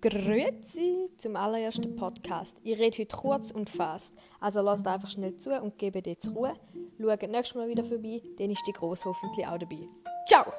Grüezi zum allerersten Podcast. Ich rede heute kurz und fast, also lasst einfach schnell zu und gebt jetzt Ruhe. Schaut nächstes Mal wieder vorbei, dann ist die Gross hoffentlich auch dabei. Ciao!